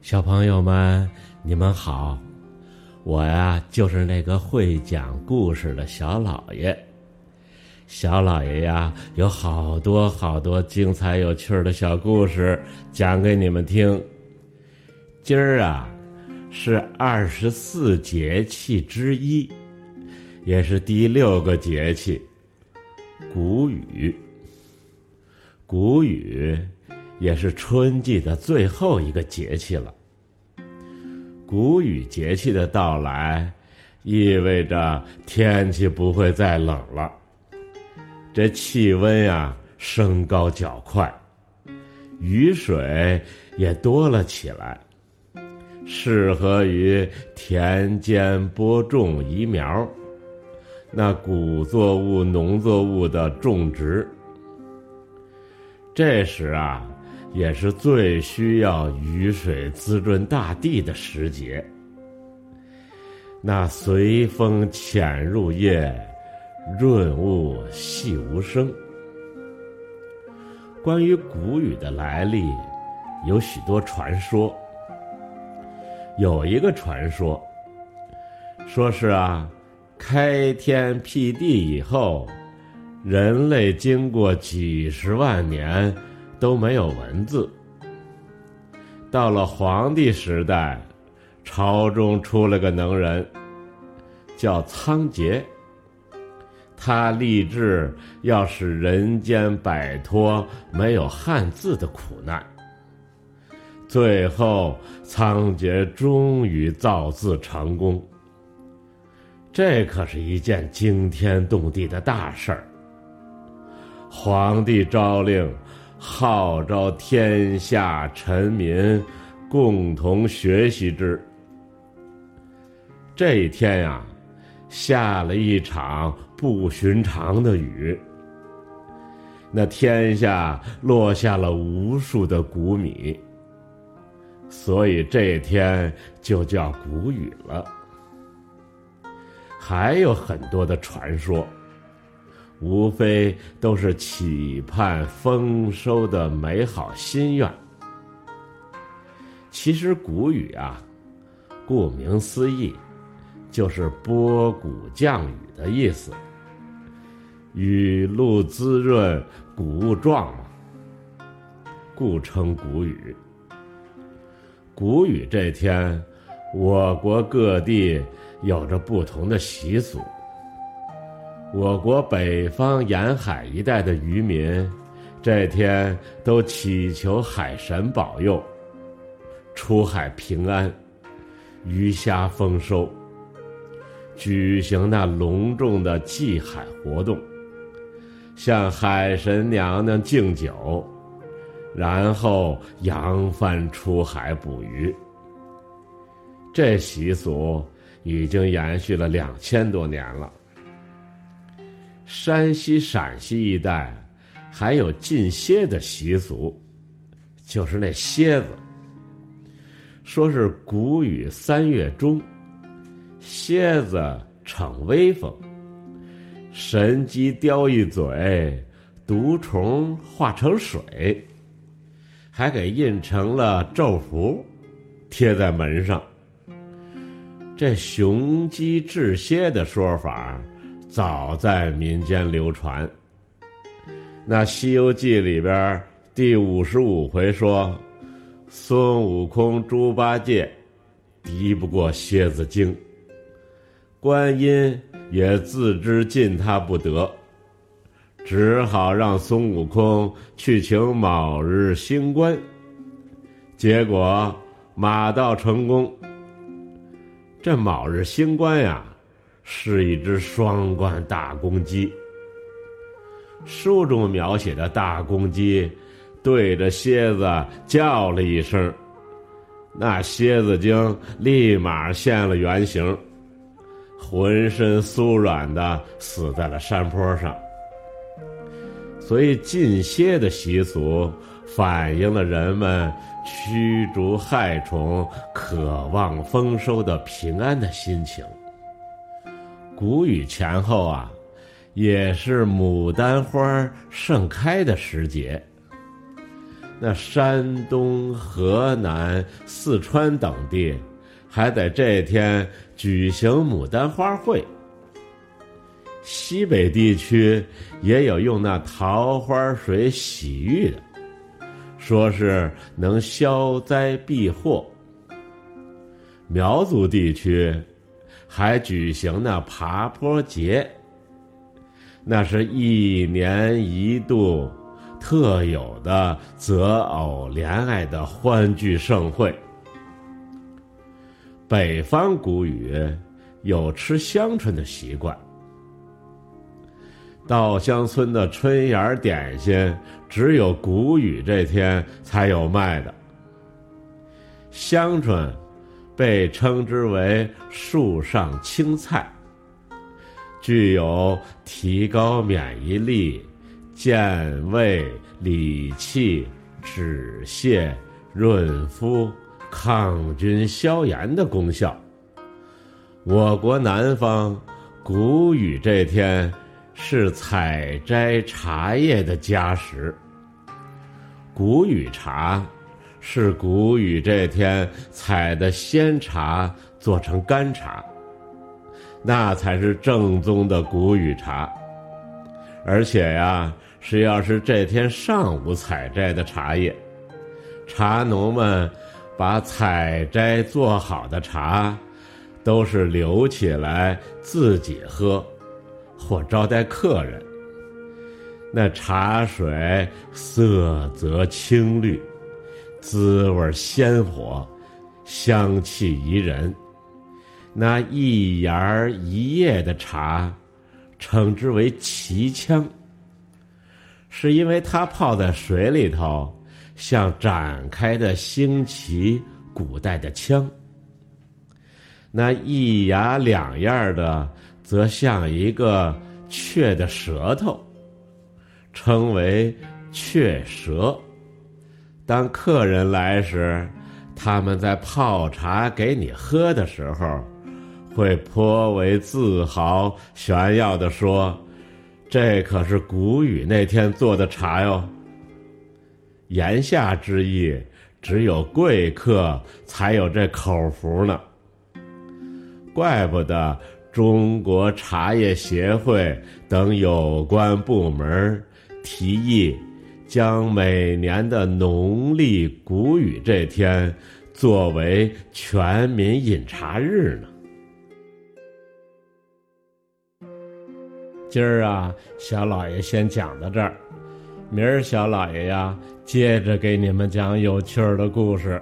小朋友们，你们好，我呀就是那个会讲故事的小老爷。小老爷呀，有好多好多精彩有趣的小故事讲给你们听。今儿啊，是二十四节气之一，也是第六个节气——谷雨。谷雨也是春季的最后一个节气了。谷雨节气的到来，意味着天气不会再冷了，这气温呀升高较快，雨水也多了起来，适合于田间播种移苗，那谷作物、农作物的种植。这时啊，也是最需要雨水滋润大地的时节。那随风潜入夜，润物细无声。关于谷雨的来历，有许多传说。有一个传说，说是啊，开天辟地以后。人类经过几十万年都没有文字，到了黄帝时代，朝中出了个能人，叫仓颉。他立志要使人间摆脱没有汉字的苦难。最后，仓颉终于造字成功。这可是一件惊天动地的大事儿。皇帝诏令，号召天下臣民共同学习之。这一天呀，下了一场不寻常的雨。那天下落下了无数的谷米，所以这天就叫谷雨了。还有很多的传说。无非都是期盼丰收的美好心愿。其实谷雨啊，顾名思义，就是播谷降雨的意思。雨露滋润，谷物壮嘛，故称谷雨。谷雨这天，我国各地有着不同的习俗。我国北方沿海一带的渔民，这天都祈求海神保佑，出海平安，鱼虾丰收。举行那隆重的祭海活动，向海神娘娘敬酒，然后扬帆出海捕鱼。这习俗已经延续了两千多年了。山西、陕西一带还有禁蝎的习俗，就是那蝎子。说是谷雨三月中，蝎子逞威风，神鸡叼一嘴，毒虫化成水，还给印成了咒符，贴在门上。这雄鸡治蝎的说法。早在民间流传。那《西游记》里边第五十五回说，孙悟空、猪八戒敌不过蝎子精，观音也自知进他不得，只好让孙悟空去请卯日星官。结果马到成功。这卯日星官呀。是一只双冠大公鸡。书中描写的大公鸡，对着蝎子叫了一声，那蝎子精立马现了原形，浑身酥软的死在了山坡上。所以禁蝎的习俗，反映了人们驱逐害虫、渴望丰收的平安的心情。谷雨前后啊，也是牡丹花盛开的时节。那山东、河南、四川等地还在这天举行牡丹花会。西北地区也有用那桃花水洗浴的，说是能消灾避祸。苗族地区还举行那爬坡节，那是一年一度特有的择偶恋爱的欢聚盛会。北方谷雨有吃香椿的习惯，稻香村的春芽点心只有谷雨这天才有卖的香椿。被称之为树上青菜，具有提高免疫力、健胃、理气、止泻、润肤、抗菌消炎的功效。我国南方谷雨这天是采摘茶叶的佳时，谷雨茶。是谷雨这天采的鲜茶做成干茶，那才是正宗的谷雨茶。而且呀，是要是这天上午采摘的茶叶，茶农们把采摘做好的茶，都是留起来自己喝，或招待客人。那茶水色泽青绿。滋味鲜活，香气宜人。那一芽一叶的茶，称之为奇枪。是因为它泡在水里头，像展开的星旗，古代的枪。那一芽两叶的，则像一个雀的舌头，称为雀舌。当客人来时，他们在泡茶给你喝的时候，会颇为自豪炫耀的说：“这可是谷雨那天做的茶哟。”言下之意，只有贵客才有这口福呢。怪不得中国茶叶协会等有关部门提议。将每年的农历谷雨这天作为全民饮茶日呢。今儿啊，小老爷先讲到这儿，明儿小老爷呀，接着给你们讲有趣儿的故事。